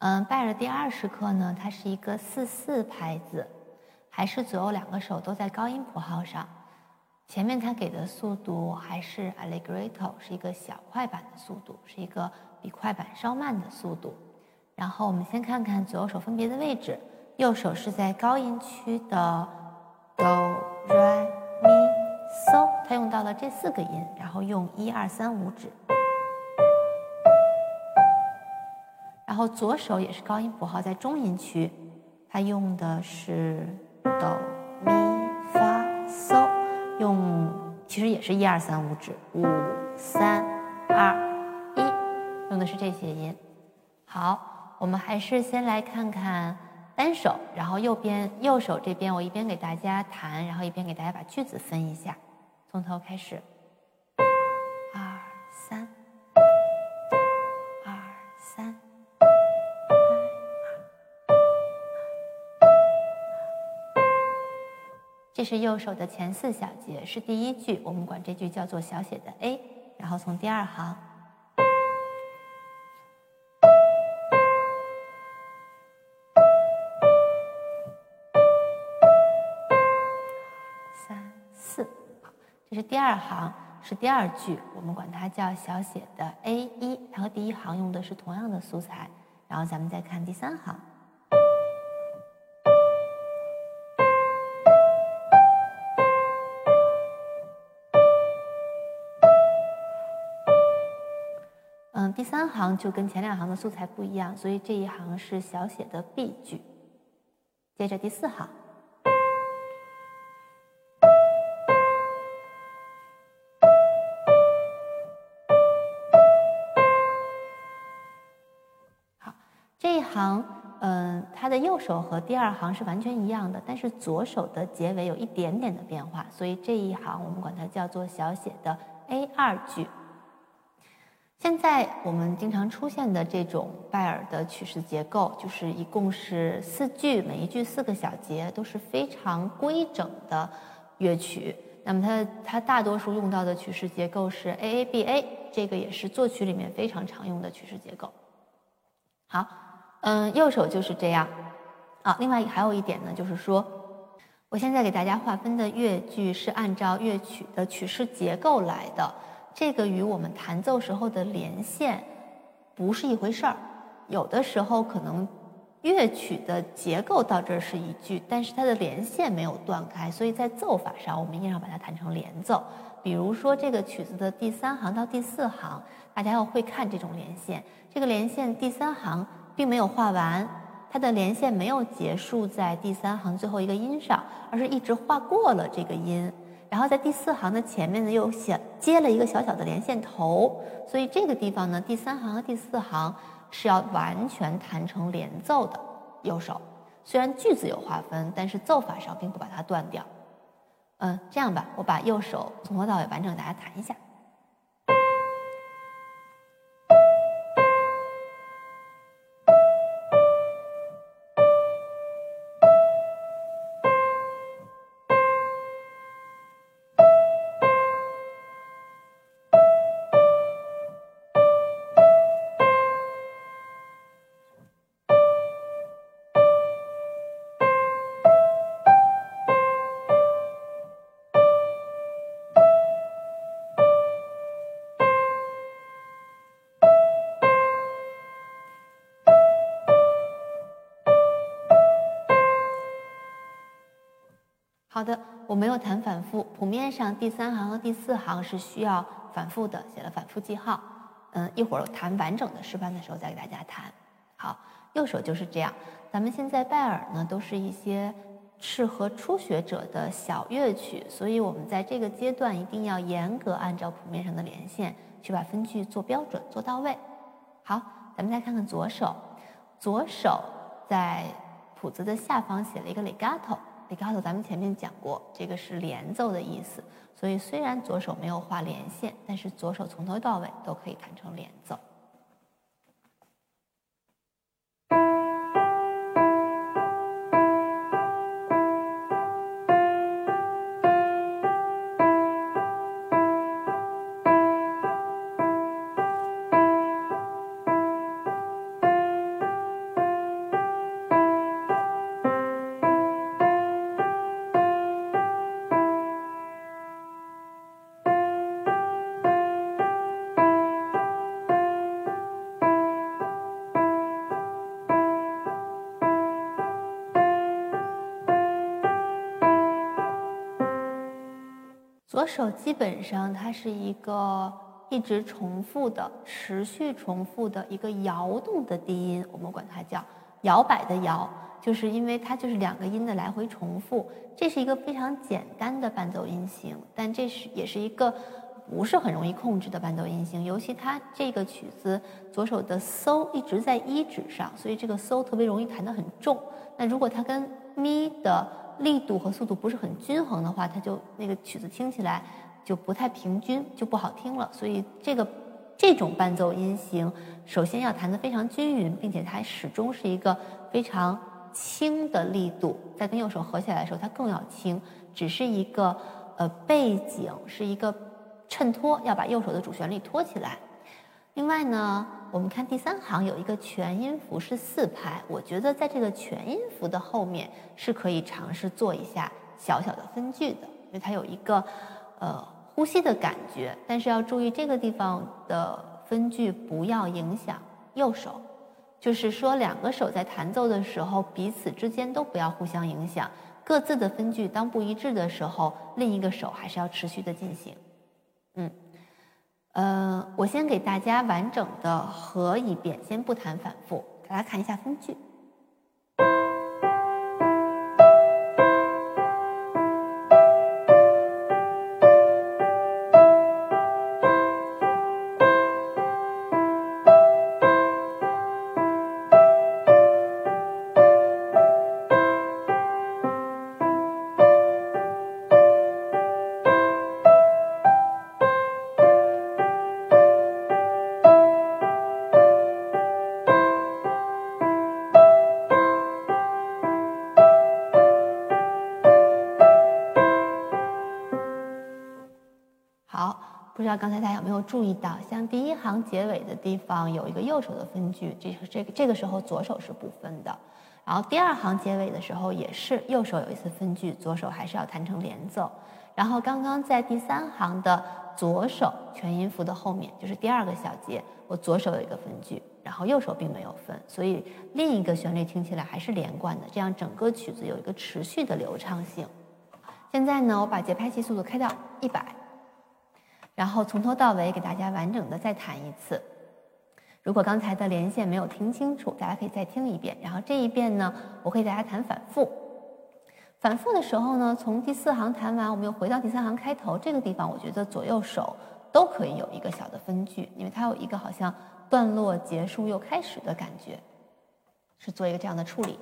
嗯，拜耳第二十课呢，它是一个四四拍子，还是左右两个手都在高音谱号上。前面它给的速度还是 allegretto，是一个小快板的速度，是一个比快板稍慢的速度。然后我们先看看左右手分别的位置，右手是在高音区的哆、来、咪、嗦，它用到了这四个音，然后用一二三五指。然后左手也是高音谱号在中音区，它用的是哆、咪、发、嗦。用其实也是一二三五指，五三二一，用的是这些音。好，我们还是先来看看单手，然后右边右手这边，我一边给大家弹，然后一边给大家把句子分一下，从头开始。这是右手的前四小节，是第一句，我们管这句叫做小写的 A。然后从第二行，三四，这是第二行，是第二句，我们管它叫小写的 A 一。它和第一行用的是同样的素材。然后咱们再看第三行。第三行就跟前两行的素材不一样，所以这一行是小写的 B 句。接着第四行，好，这一行，嗯，它的右手和第二行是完全一样的，但是左手的结尾有一点点的变化，所以这一行我们管它叫做小写的 A 二句。现在我们经常出现的这种拜耳的曲式结构，就是一共是四句，每一句四个小节，都是非常规整的乐曲。那么它它大多数用到的曲式结构是 A A B A，这个也是作曲里面非常常用的曲式结构。好，嗯，右手就是这样。啊，另外还有一点呢，就是说，我现在给大家划分的乐句是按照乐曲的曲式结构来的。这个与我们弹奏时候的连线不是一回事儿，有的时候可能乐曲的结构到这儿是一句，但是它的连线没有断开，所以在奏法上我们一定要把它弹成连奏。比如说这个曲子的第三行到第四行，大家要会看这种连线。这个连线第三行并没有画完，它的连线没有结束在第三行最后一个音上，而是一直画过了这个音。然后在第四行的前面呢，又写接了一个小小的连线头，所以这个地方呢，第三行和第四行是要完全弹成连奏的。右手虽然句子有划分，但是奏法上并不把它断掉。嗯，这样吧，我把右手从头到尾完整给大家弹一下。好的，我没有弹反复。谱面上第三行和第四行是需要反复的，写了反复记号。嗯，一会儿弹完整的示范的时候再给大家弹。好，右手就是这样。咱们现在拜耳呢，都是一些适合初学者的小乐曲，所以我们在这个阶段一定要严格按照谱面上的连线去把分句做标准、做到位。好，咱们再看看左手，左手在谱子的下方写了一个 legato。李教授咱们前面讲过，这个是连奏的意思，所以虽然左手没有画连线，但是左手从头到尾都可以弹成连奏。左手基本上它是一个一直重复的、持续重复的一个摇动的低音，我们管它叫摇摆的摇，就是因为它就是两个音的来回重复。这是一个非常简单的伴奏音型，但这是也是一个不是很容易控制的伴奏音型。尤其它这个曲子左手的搜一直在一指上，所以这个搜特别容易弹得很重。那如果它跟咪的力度和速度不是很均衡的话，它就那个曲子听起来就不太平均，就不好听了。所以这个这种伴奏音型，首先要弹得非常均匀，并且它始终是一个非常轻的力度，在跟右手合起来的时候，它更要轻，只是一个呃背景，是一个衬托，要把右手的主旋律托起来。另外呢，我们看第三行有一个全音符是四拍，我觉得在这个全音符的后面是可以尝试做一下小小的分句的，因为它有一个呃呼吸的感觉，但是要注意这个地方的分句不要影响右手，就是说两个手在弹奏的时候彼此之间都不要互相影响，各自的分句当不一致的时候，另一个手还是要持续的进行，嗯。呃，我先给大家完整的合一遍，先不谈反复，大家看一下分句。不知道刚才大家有没有注意到，像第一行结尾的地方有一个右手的分句，这是这个这个时候左手是不分的。然后第二行结尾的时候也是右手有一次分句，左手还是要弹成连奏。然后刚刚在第三行的左手全音符的后面，就是第二个小节，我左手有一个分句，然后右手并没有分，所以另一个旋律听起来还是连贯的，这样整个曲子有一个持续的流畅性。现在呢，我把节拍器速度开到一百。然后从头到尾给大家完整的再弹一次。如果刚才的连线没有听清楚，大家可以再听一遍。然后这一遍呢，我会给大家弹反复。反复的时候呢，从第四行弹完，我们又回到第三行开头这个地方，我觉得左右手都可以有一个小的分句，因为它有一个好像段落结束又开始的感觉，是做一个这样的处理。